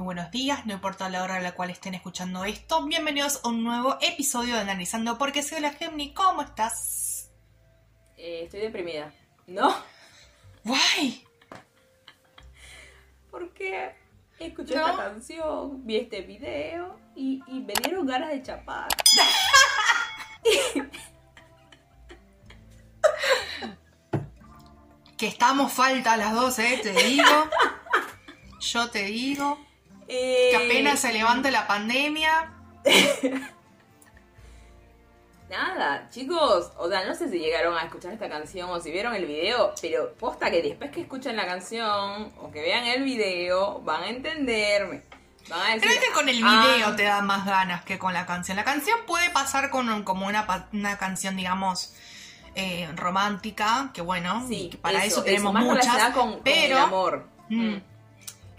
muy buenos días, no importa la hora a la cual estén escuchando esto. Bienvenidos a un nuevo episodio de Analizando porque soy la Gemini. ¿Cómo estás? Eh, estoy deprimida. ¿No? ¡Guay! Porque escuché ¿No? esta canción, vi este video y, y me dieron ganas de chapar. Que estamos falta las dos, ¿eh? Te digo. Yo te digo. Eh, Que apenas se levante la pandemia. Nada, chicos, o sea, no sé si llegaron a escuchar esta canción o si vieron el video, pero posta que después que escuchen la canción o que vean el video, van a entenderme. Van a decir, Creo que con el "Ah, video te da más ganas que con la canción. La canción puede pasar con como una, una canción, digamos, eh, romántica, que bueno, Sí, que para eso, tenemos más muchas. con pero el amor. Mm.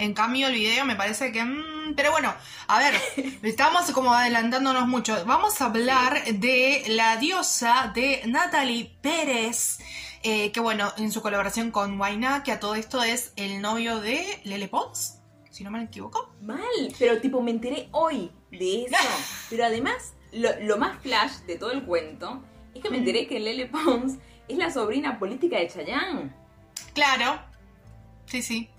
Mm. En cambio, el video me parece que. mm, pero bueno, a ver, estamos como adelantándonos mucho. Vamos a hablar de la diosa de Natalie Pérez. eh, que bueno, en su colaboración con Wayna, que a todo esto es el novio de Lele Pons, si no me equivoco. Mal, pero tipo me enteré hoy de eso. Pero además, lo, lo más flash de todo el cuento es que me enteré que Lele Pons es la sobrina política de Chayanne. Claro, sí, sí.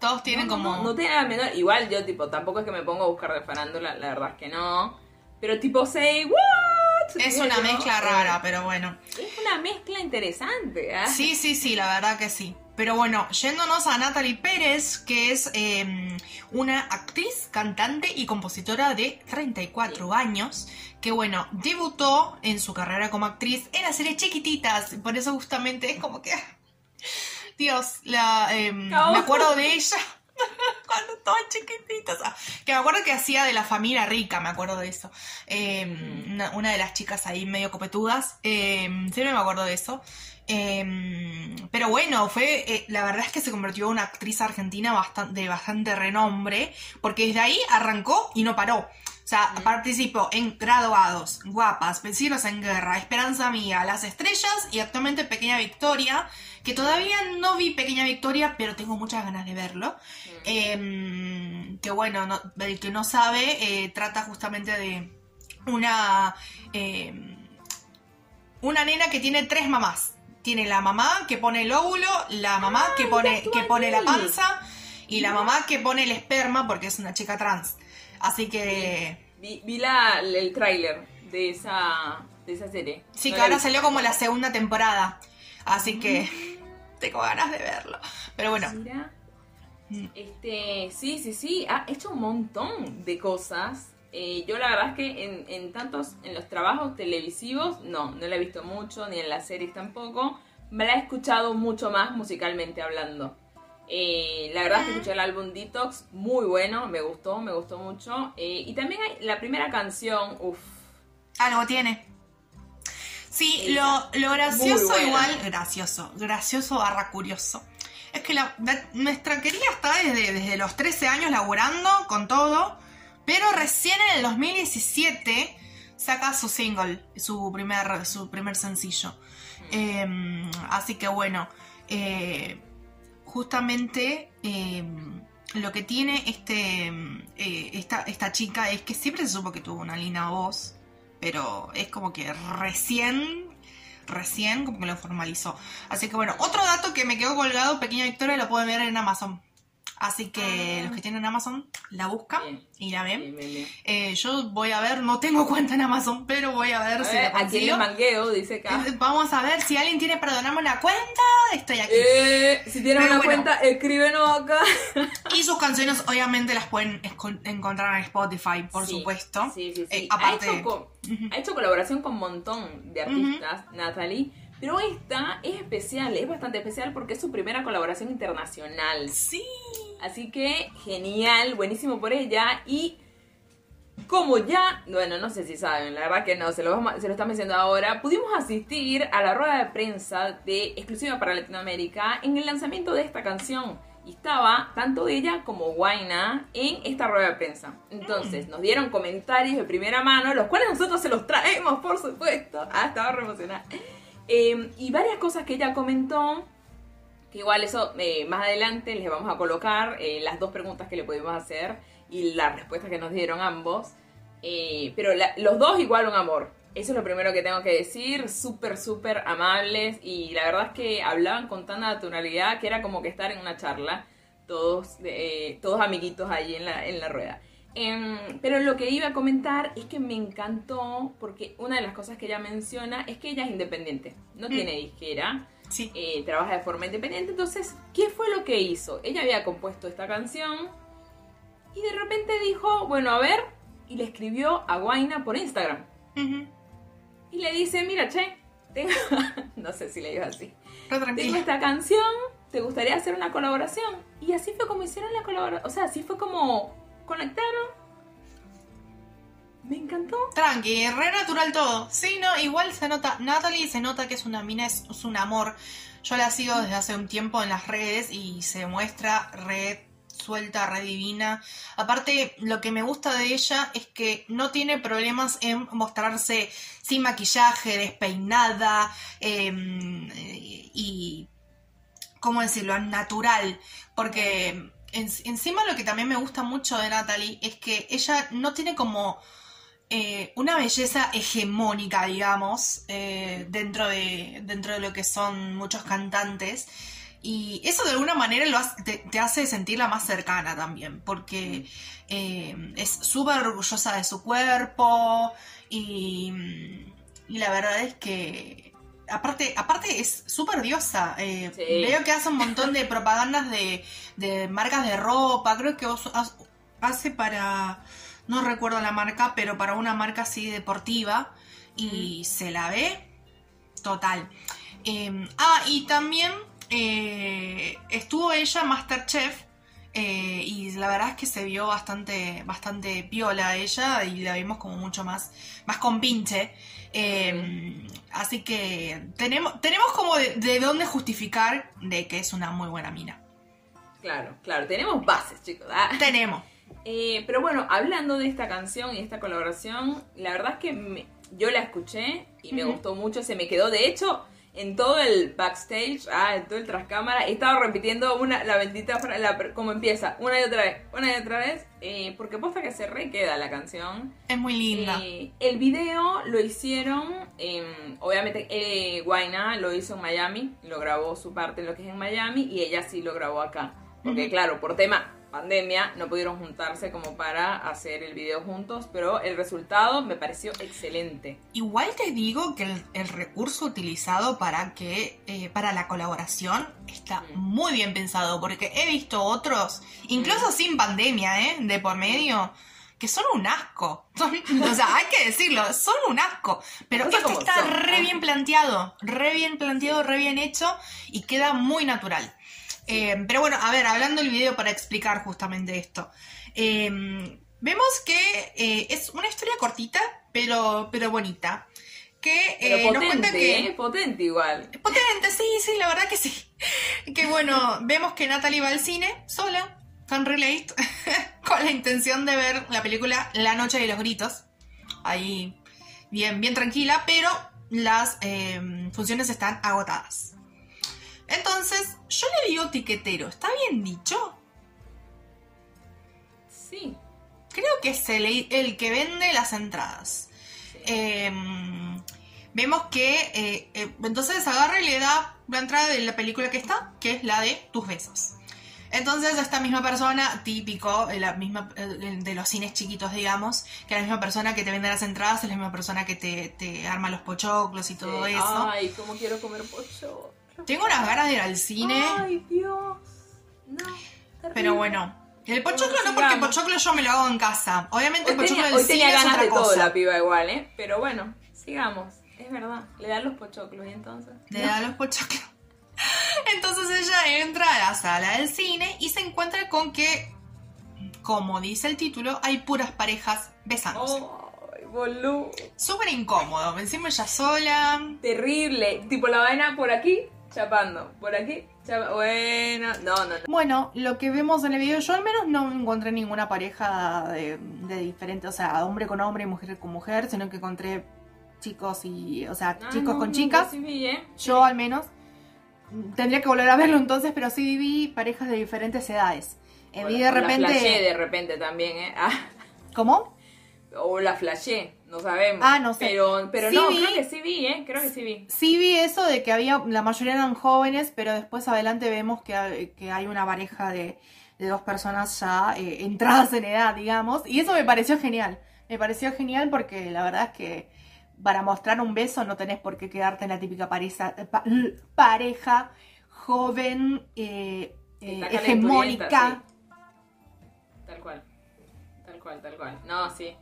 Todos tienen no, como. No, no tiene la menor. Igual yo, tipo, tampoco es que me pongo a buscar de farándula, la verdad es que no. Pero tipo, say what? Es una yo, mezcla eh, rara, pero bueno. Es una mezcla interesante, ¿eh? Sí, sí, sí, la verdad que sí. Pero bueno, yéndonos a Natalie Pérez, que es eh, una actriz, cantante y compositora de 34 años, que bueno, debutó en su carrera como actriz en las series chiquititas, por eso justamente es como que... Dios, la, eh, me acuerdo de ella cuando estaba chiquitita, o sea, que me acuerdo que hacía de la familia rica, me acuerdo de eso. Eh, una, una de las chicas ahí medio copetudas, eh, siempre me acuerdo de eso. Pero bueno, fue eh, la verdad es que se convirtió en una actriz argentina bastante, de bastante renombre, porque desde ahí arrancó y no paró. O sea, participó en Graduados, Guapas, Vecinos en Guerra, Esperanza Mía, Las Estrellas y actualmente Pequeña Victoria, que todavía no vi Pequeña Victoria, pero tengo muchas ganas de verlo. Eh, que bueno, no- el que no sabe, eh, trata justamente de una, eh, una nena que tiene tres mamás. Tiene la mamá que pone el óvulo, la mamá que pone, que pone la panza y la mamá que pone el esperma porque es una chica trans. Así que Vi, vi la, el tráiler de esa, de esa serie. sí, No que ahora vi. salió como la segunda temporada. Así que tengo ganas de verlo. Pero bueno, Mira. Mm. Este, sí, sí, sí, ha hecho un montón de cosas. Eh, yo la verdad es que en, en tantos, en los trabajos televisivos, no, no la he visto mucho, ni en las series tampoco. Me la he escuchado mucho más musicalmente hablando. Eh, la verdad es que escuché el álbum Detox, muy bueno, me gustó, me gustó mucho. Eh, y también hay la primera canción, uff, algo tiene. Sí, lo, lo gracioso igual, gracioso, gracioso barra curioso. Es que la, la- nuestra querida está desde, desde los 13 años laburando con todo, pero recién en el 2017 saca su single, su primer, su primer sencillo. Eh, así que bueno, eh, justamente eh, lo que tiene este, eh, esta, esta chica es que siempre se supo que tuvo una linda voz, pero es como que recién, recién como que lo formalizó. Así que bueno, otro dato que me quedó colgado, Pequeña Victoria, lo pueden ver en Amazon. Así que Ah. los que tienen Amazon la buscan Bien. y la ven. bien, bien, bien. Eh, yo voy a ver, no tengo cuenta en Amazon, pero voy a ver A si ver, la ¿A quién consigo. le mangueo? Dice acá. Eh, Vamos a ver si alguien tiene para donarme una cuenta. Estoy aquí. Eh, si tienen Pero una bueno. cuenta, escríbenos acá. Y sus canciones obviamente las pueden encontrar en Spotify, por Sí, supuesto. Sí, sí, sí. Eh, ha, aparte- ha hecho colaboración con un montón de artistas, Natalie. Pero esta es especial, es bastante especial porque es su primera colaboración internacional. Sí. Así que genial, buenísimo por ella. Y como ya, bueno, no sé si saben, la verdad que no, se lo, vamos, se diciendo ahora, pudimos asistir a la rueda de prensa de exclusiva para Latinoamérica en el lanzamiento de esta canción. Y estaba tanto ella como Guaina en esta rueda de prensa. Entonces, nos dieron comentarios de primera mano, los cuales nosotros se los traemos, por supuesto. Ah, estaba re emocionada. Eh, y varias cosas que ella comentó, que igual eso eh, más adelante les vamos a colocar eh, las dos preguntas que le pudimos hacer. y la respuesta que nos dieron ambos. Eh, pero la- los dos igual un amor. Eso es lo primero que tengo que decir. Súper, súper amables. Y la verdad es que hablaban con tanta naturalidad que era como que estar en una charla. Todos, todos amiguitos ahí en la, en la rueda. Em, pero lo que iba a comentar es que me encantó porque una de las cosas que ella menciona es que ella es independiente. No Mm. tiene disquera Sí. eh, trabaja de forma independiente. Entonces, ¿qué fue lo que hizo? Ella había compuesto esta canción y de repente dijo, bueno, a ver, y le escribió a Guaina por Instagram. Y le dice, mira, che, tengo... no sé si le dijo así. Tengo esta canción, ¿te gustaría hacer una colaboración? Y así fue como hicieron la colaboración. O sea, así fue como conectaron. Me encantó. Tranqui, re natural todo. Sí, no, igual se nota, Natalie se nota que es una mina, es, un amor. Yo la sigo desde hace un tiempo en las redes y se muestra re suelta, re divina. Aparte, lo que me gusta de ella es que no tiene problemas en mostrarse sin maquillaje, despeinada eh, y, ¿cómo decirlo?, natural. Porque en- encima lo que también me gusta mucho de Natalie es que ella no tiene como eh, una belleza hegemónica, digamos, eh, dentro, de, dentro de lo que son muchos cantantes. Y eso de alguna manera lo hace- te, te hace sentirla más cercana también, porque eh, es súper orgullosa de su cuerpo y, y la verdad es que aparte, aparte es súper diosa. eh, Sí. Veo que hace un montón de propagandas de, de marcas de ropa, creo que hace para, no recuerdo la marca, pero para una marca así deportiva y se la ve total. Eh, ah, y también eh, estuvo ella Masterchef eh, y la verdad es que se vio bastante, bastante piola ella y la vimos como mucho más, más con pinche. Eh, así que tenemos, tenemos como de, de dónde justificar de que es una muy buena mina. Claro, claro, tenemos bases, chicos. Ah. Tenemos. Eh, pero bueno, hablando de esta canción y esta colaboración, la verdad es que me- yo la escuché y me gustó mucho, se me quedó, de hecho, en todo el backstage, ah, en todo el trascámara, he estado repitiendo una, la bendita fra- la, como empieza, una y otra vez, una y otra vez, eh, porque posta que se re queda la canción. Es muy linda. Eh, el video lo hicieron, em, obviamente eh, Guaina lo hizo en Miami, lo grabó su parte en lo que es en Miami y ella sí lo grabó acá. Porque claro, por tema pandemia no pudieron juntarse como para hacer el video juntos, pero el resultado me pareció excelente. Igual te digo que el, el recurso utilizado para que eh, para la colaboración está Mm. muy bien pensado, porque he visto otros, incluso sin pandemia, ¿eh? de por medio, que son un asco. Son- o sea, hay que decirlo, son un asco. Pero este cosas está son. re bien planteado, re bien planteado, re bien hecho y queda muy natural. Eh, pero bueno, a ver, hablando del video para explicar justamente esto. Eh, vemos que eh, es una historia cortita, pero, pero bonita. Que eh, nos cuenta que. ¿eh? Potente igual. Potente, sí, sí, la verdad que sí. Que bueno, vemos que Natalie va al cine sola, con relate, con la intención de ver la película La Noche de los Gritos. Ahí, bien, bien tranquila, pero las eh, funciones están agotadas. Entonces, yo le digo tiquetero, ¿está bien dicho? Sí. Creo que es el, el que vende las entradas. Eh, vemos que eh, eh, entonces agarra y le da la entrada de la película que está, que es la de Tus besos. Entonces esta misma persona, típico eh, la misma, de los cines chiquitos, digamos, que la misma persona que te vende las entradas es la misma persona que te, te arma los pochoclos y todo Sí. eso. Ay, cómo quiero comer pollo. Tengo unas ganas de ir al cine, Ay, Dios. No. pero bueno. El pochoclo no, porque el pochoclo yo me lo hago en casa. Obviamente Hoy el pochoclo tenía, del hoy cine tenía es otra de todo cosa. la piba igual, ¿eh? Pero bueno, sigamos. Es verdad. Le dan los pochoclos y entonces. Le da los pochoclos. Entonces ella entra a la sala del cine y se encuentra con que, como dice el título, hay puras parejas besándose. Ay, boludo. Súper incómodo, encima ella sola. Terrible. Tipo la vaina por aquí, chapando. Por aquí. Bueno, no, no, no. Bueno, lo que vemos en el video, yo al menos no encontré ninguna pareja de, de diferente, o sea, hombre con hombre y mujer con mujer, sino que encontré chicos y, o sea, Ah, chicos no, con chicas. percibí, ¿eh? Yo al menos tendría que volver a verlo entonces, pero sí vi parejas de diferentes edades. Eh, O vi de o la repente. flashé de repente también, ¿eh? Ah, ¿Cómo? o la flashé, no sabemos. Ah, no sé. Pero, pero Sí no, vi- creo que sí vi, ¿eh? Creo que sí vi. Sí vi eso de que había, la mayoría eran jóvenes, pero después adelante vemos que, hay- que hay una pareja de, de dos personas ya eh, entradas en edad, digamos, y eso me pareció genial. Me pareció genial porque la verdad es que para mostrar un beso no tenés por qué quedarte en la típica pareja, pa- pareja joven, eh, eh, hegemónica. sí. Tal cual. Tal cual, tal cual. No, sí.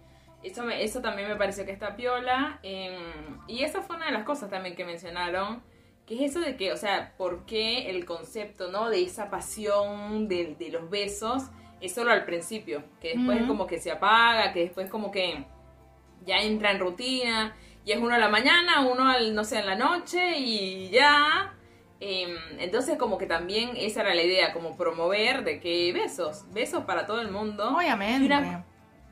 Eso, me- eso también me pareció que está piola. eh, y esa fue una de las cosas también que mencionaron. Que es eso de que, o sea, ¿por qué el concepto, ¿no? De esa pasión de, de los besos es solo al principio. Que después como que se apaga, que después como que ya entra en rutina. Y es uno a la mañana, uno al, no sé, en la noche y ya. Em, entonces como que también esa era la idea, como promover de que besos, besos para todo el mundo. Obviamente. Y una-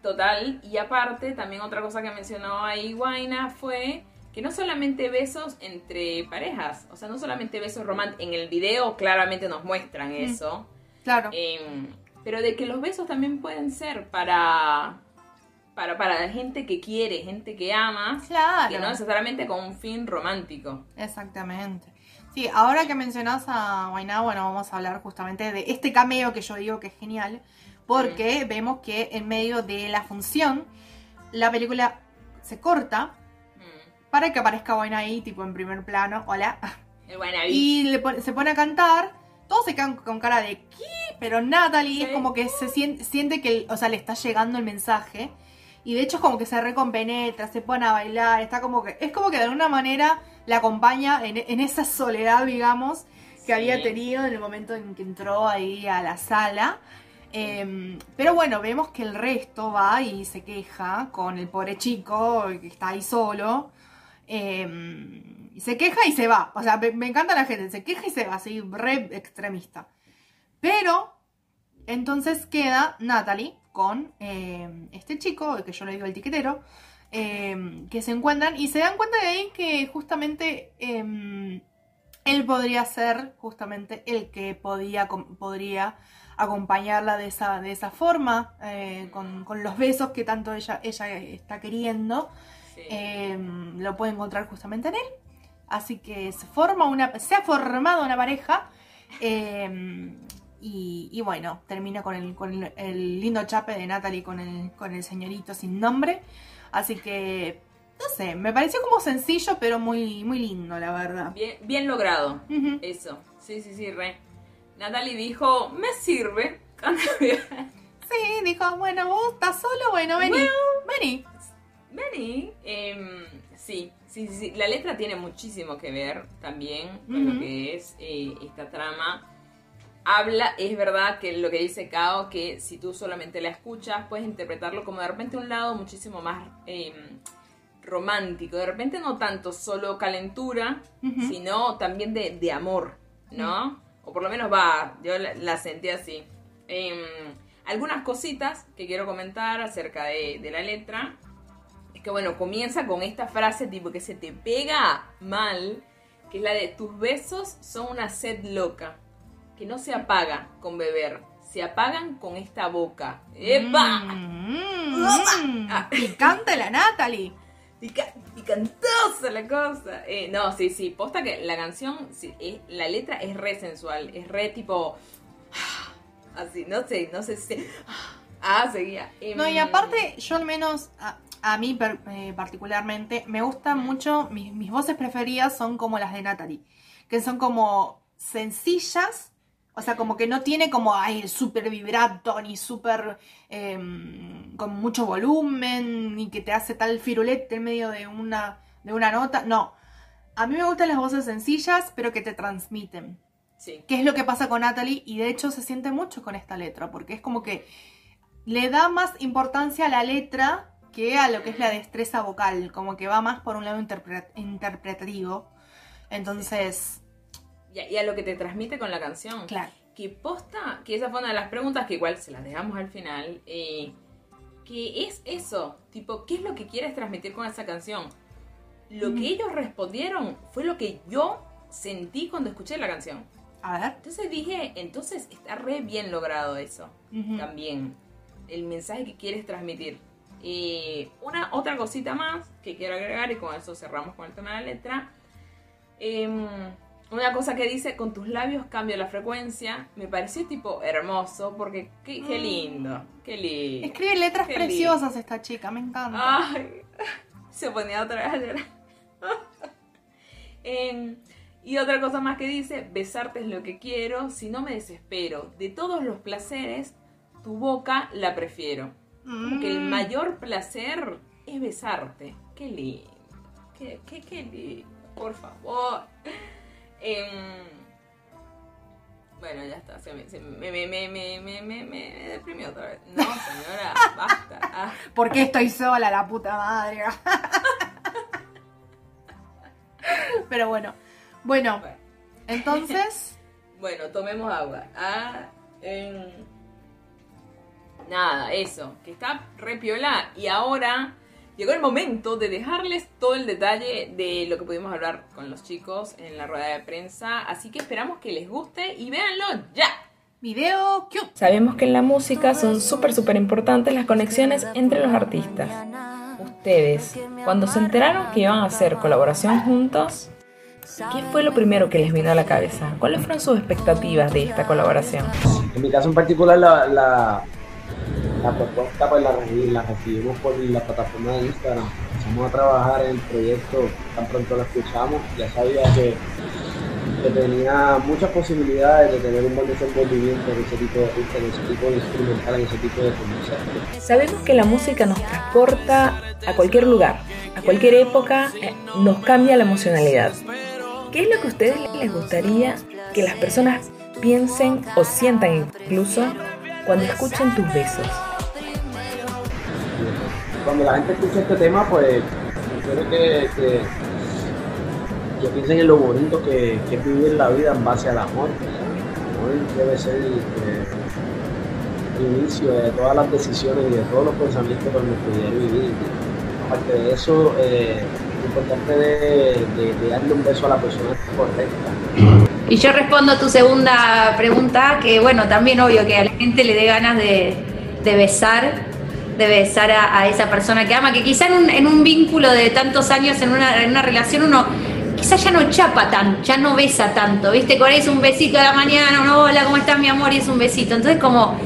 Total, y aparte también otra cosa que mencionó ahí Guaina fue que no solamente besos entre parejas, o sea, no solamente besos románticos, en el video claramente nos muestran eso, Claro. em, pero de que los besos también pueden ser para, para, para gente que quiere, gente que ama, claro. que no necesariamente con un fin romántico. Exactamente. Sí, ahora que mencionás a Wainá, bueno, vamos a hablar justamente de este cameo que yo digo que es genial, porque vemos que en medio de la función, la película se corta Mm, para que aparezca Wainá ahí, tipo en primer plano, hola, y le se pone a cantar, todos se quedan con cara de ¿qué? Pero Natalie es como que se siente, siente que, o sea, le está llegando el mensaje. Y de hecho es como que se recompenetra, se pone a bailar, está como que, es como que de alguna manera la acompaña en, en esa soledad, digamos, que Sí. había tenido en el momento en que entró ahí a la sala. Eh, pero bueno, vemos que el resto va y se queja con el pobre chico que está ahí solo. Eh, y se queja y se va. O sea, me, me encanta la gente, se queja y se va, así, re extremista. Pero, entonces queda Natalie con eh, este chico, que yo le digo el tiquetero, eh, que se encuentran y se dan cuenta de ahí que justamente eh, él podría ser justamente el que podía, podría acompañarla de esa, de esa forma, eh, con, con los besos que tanto ella, ella está queriendo. Sí. Eh, lo puede encontrar justamente en él. Así que se forma una, se ha formado una pareja. y, y bueno, termina con el, con el, el lindo chape de Natalie con el, con el señorito sin nombre. Así que, no sé, me pareció como sencillo, pero muy, muy lindo, la verdad. Bien, bien logrado. Eso. Sí, sí, sí, re. Natalie dijo, me sirve. Sí, dijo, bueno, vos estás solo, bueno, vení, vení. Benny, em, sí, sí, sí. La letra tiene muchísimo que ver también con lo que es eh, esta trama. Habla, es verdad que lo que dice Kao, que si tú solamente la escuchas, puedes interpretarlo como de repente un lado muchísimo más em, romántico. De repente no tanto solo calentura, sino también de, de amor, ¿no? O por lo menos va, yo la, la sentí así. Em, algunas cositas que quiero comentar acerca de, de la letra. Es que bueno, comienza con esta frase tipo que se te pega mal, que es la de tus besos son una sed loca, que no se apaga con beber, se apagan con esta boca. ¡Epa! Mm, mm, Ah. Picante la Natalie. Pica- picantosa la cosa. Eh, no, sí, sí, posta que la canción, sí, es- la letra es re sensual, es re tipo... Así, no sé, no sé si... Ah, seguía. Em, No, y aparte, yo al menos, a, a mí per- eh, particularmente, me gustan mucho, mis, mis voces preferidas son como las de Natalie, que son como sencillas, o sea, como que no tiene como, ay, súper vibrato, ni súper, em, con mucho volumen, ni que te hace tal firulete en medio de una, de una nota, no. A mí me gustan las voces sencillas, pero que te transmiten. Sí, ¿Qué es lo que pasa con Natalie? Y de hecho se siente mucho con esta letra, porque es como que le da más importancia a la letra que a lo que es la destreza vocal, como que va más por un lado interpre- interpretativo. Entonces, y a, lo que te transmite con la canción. claro. Que posta, que esa fue una de las preguntas que igual se las dejamos al final. eh, que es eso, tipo, ¿qué es lo que quieres transmitir con esa canción? Lo Mm. que ellos respondieron fue lo que yo sentí cuando escuché la canción. A ver. Entonces dije, entonces está re bien logrado eso. Ujú. También. El mensaje que quieres transmitir. Y una otra cosita más que quiero agregar, y con eso cerramos con el tema de la letra. Em, una cosa que dice, con tus labios cambio la frecuencia. Me pareció tipo hermoso, porque qué, qué lindo, qué lindo. Escribe letras Qué preciosas esta chica, me encanta. Ay, se ponía otra vez a llorar. Em, y otra cosa más que dice, besarte es lo que quiero, si no me desespero. De todos los placeres, tu boca la prefiero. Como que el Mm. mayor placer es besarte. Qué lindo. Qué, qué, qué lindo. Por favor. Em, bueno, ya está. Se me, se me, me, me, deprimió otra vez. No, señora, basta. Ah. ¿Por qué estoy sola, la puta madre? Pero bueno. Bueno, Bueno. entonces. Bueno, tomemos agua. Ah, em, nada, eso, que está re piola. Y ahora llegó el momento de dejarles todo el detalle de lo que pudimos hablar con los chicos en la rueda de prensa. Así que esperamos que les guste y véanlo ya. Video cute. Sabemos que en la música son súper, súper importantes las conexiones entre los artistas. Ustedes, cuando se enteraron que iban a hacer colaboración juntos, ¿qué fue lo primero que les vino a la cabeza? ¿Cuáles fueron sus expectativas de esta colaboración? En mi caso en particular, la, la, la propuesta pues, la, la recibimos por la plataforma de Instagram. Empezamos a trabajar en el proyecto, tan pronto lo escuchamos, ya sabía que, que tenía muchas posibilidades de tener un buen desenvolvimiento en ese tipo de pista, en ese tipo de instrumental, en ese tipo de conceptos. Sabemos que la música nos transporta a cualquier lugar, a cualquier época, eh, nos cambia la emocionalidad. ¿Qué es lo que a ustedes les gustaría que las personas piensen o sientan incluso cuando escuchen tus besos? Cuando la gente escucha este tema, pues quiero que, que, que piensen en lo bonito que, es vivir la vida en base al amor. Amor debe ser el, eh, el inicio de todas las decisiones y de todos los pensamientos con los que vivir. Aparte de eso, eh, lo importante de, darle un beso a la persona correcta. Y yo respondo a tu segunda pregunta, que bueno, también obvio que a la gente le dé ganas de besar, de besar a, esa persona que ama, que quizá en un, en un vínculo de tantos años, en una, en una relación, uno quizá ya no chapa tanto, ya no besa tanto, ¿viste? Con ahí es un besito a la mañana, uno, hola, ¿cómo estás mi amor? Y es un besito. Entonces como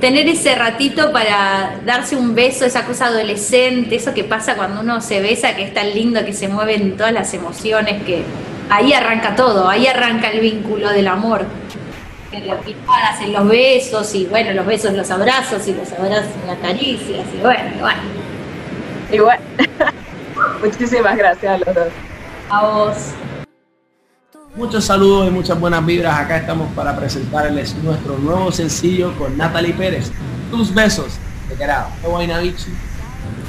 tener ese ratito para darse un beso, esa cosa adolescente, eso que pasa cuando uno se besa, que es tan lindo, que se mueven todas las emociones, que ahí arranca todo, ahí arranca el vínculo del amor. Picadas, en los besos, y bueno, los besos, los abrazos, y los abrazos, las caricias, y bueno, y bueno. Bueno, muchísimas gracias a los dos. A vos. Muchos saludos y muchas buenas vibras. Acá estamos para presentarles nuestro nuevo sencillo con Natalie Pérez. Tus besos. Te querado. Qué buena, bichi.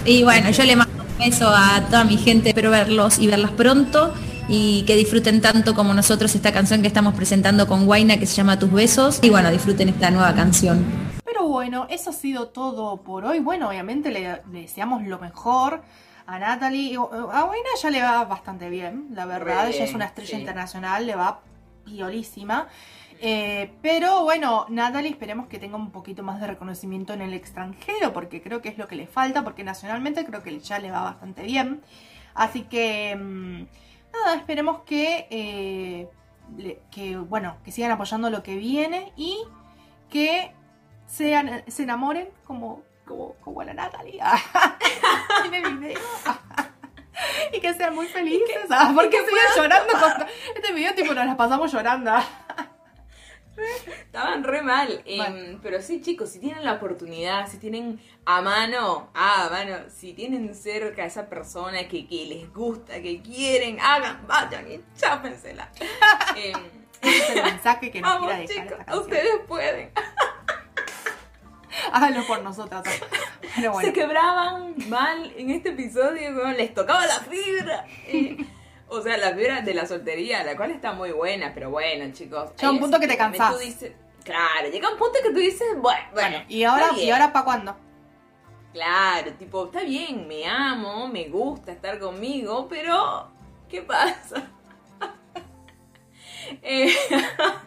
Y bueno, yo le mando un beso a toda mi gente, espero verlos y verlas pronto y que disfruten tanto como nosotros esta canción que estamos presentando con Guaina que se llama Tus Besos. Y bueno, disfruten esta nueva canción. Pero bueno, eso ha sido todo por hoy. Bueno, obviamente le, le deseamos lo mejor a Natalie. A Wayna ya le va bastante bien, la verdad. Ella es una estrella sí. internacional, le va piolísima. Eh, pero bueno, Natalie esperemos que tenga un poquito más de reconocimiento en el extranjero, porque creo que es lo que le falta, porque nacionalmente creo que ya le va bastante bien. Así que, mm, nada, esperemos que, eh, que, bueno, que sigan apoyando lo que viene y que sean, se enamoren como, como, como la Natalie en el video. y que sean muy felices. Ah, porque siguen llorando. con- Este video tipo nos las pasamos llorando. Estaban re mal. em, Mal. pero sí, chicos, si tienen la oportunidad, si tienen a mano, ah, a mano, si tienen cerca a esa persona que, que les gusta, que quieren, hagan, vayan y chápensela. Em, Ese es el mensaje que nos vamos, quiera dejar chicos, esta ustedes pueden. Háganlo por nosotras. Bueno. Se quebraban mal en este episodio, les tocaba la fibra. o sea, la fibra de la soltería, la cual está muy buena, pero bueno, chicos. Llega un punto que te cansás. tú dices- claro, llega un punto que tú dices, bueno, bueno. ¿Y ahora, ¿y ahora para cuándo? Claro, tipo, está bien, me amo, me gusta estar conmigo, pero ¿qué pasa? Eh,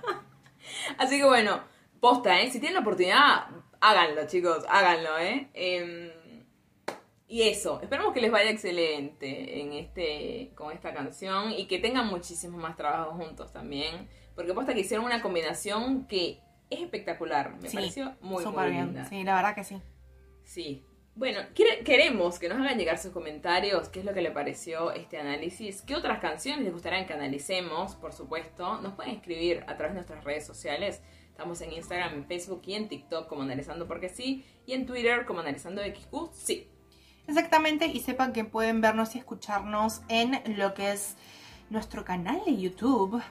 Así que bueno, posta, ¿eh? Si tienen la oportunidad, háganlo, chicos, háganlo, ¿eh? Em, y eso, esperamos que les vaya excelente en este, con esta canción y que tengan muchísimos más trabajos juntos también. Porque posta que hicieron una combinación que es espectacular. Me Sí, pareció muy, Súper muy bien. linda. Sí, la verdad que sí. Sí. Bueno, quiere- queremos que nos hagan llegar sus comentarios, qué es lo que le pareció este análisis, qué otras canciones les gustaría que analicemos, por supuesto. Nos pueden escribir a través de nuestras redes sociales. Estamos en Instagram, en Facebook y en TikTok como Analizando Porque Sí. Y en Twitter como Analizando XQ. Sí. Exactamente, y sepan que pueden vernos y escucharnos en lo que es nuestro canal de YouTube.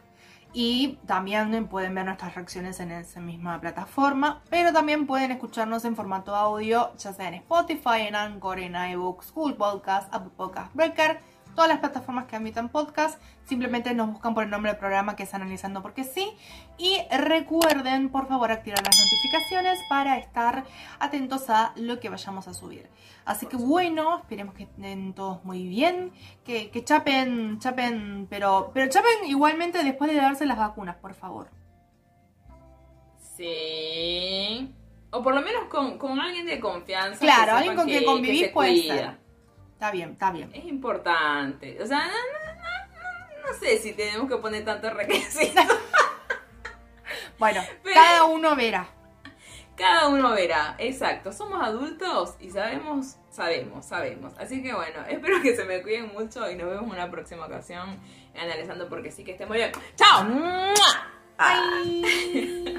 Y también pueden ver nuestras reacciones en esa misma plataforma. Pero también pueden escucharnos en formato audio, ya sea en Spotify, en Anchor, en iBooks, Google Podcast, Apple Podcast, Breaker. Todas las plataformas que admitan podcast. Simplemente nos buscan por el nombre del programa que es Analizando Porque Sí. Y recuerden, por favor, activar las notificaciones para estar atentos a lo que vayamos a subir. Así que bueno, esperemos que estén todos muy bien, que, que chapen, chapen, pero, pero chapen igualmente después de darse las vacunas, por favor. Sí. O por lo menos con, con alguien de confianza. Claro, alguien con quien convivís que puede cuida. ser. Está bien, está bien. Es importante. O sea, no, no- no- no- sé si tenemos que poner tantos requisitos. Bueno, Pero- cada uno verá. Cada uno verá, exacto. Somos adultos y sabemos, sabemos, sabemos. Así que bueno, espero que se me cuiden mucho y nos vemos en una próxima ocasión analizando porque sí que estén muy bien. ¡Chao! ¡Mua! Bye.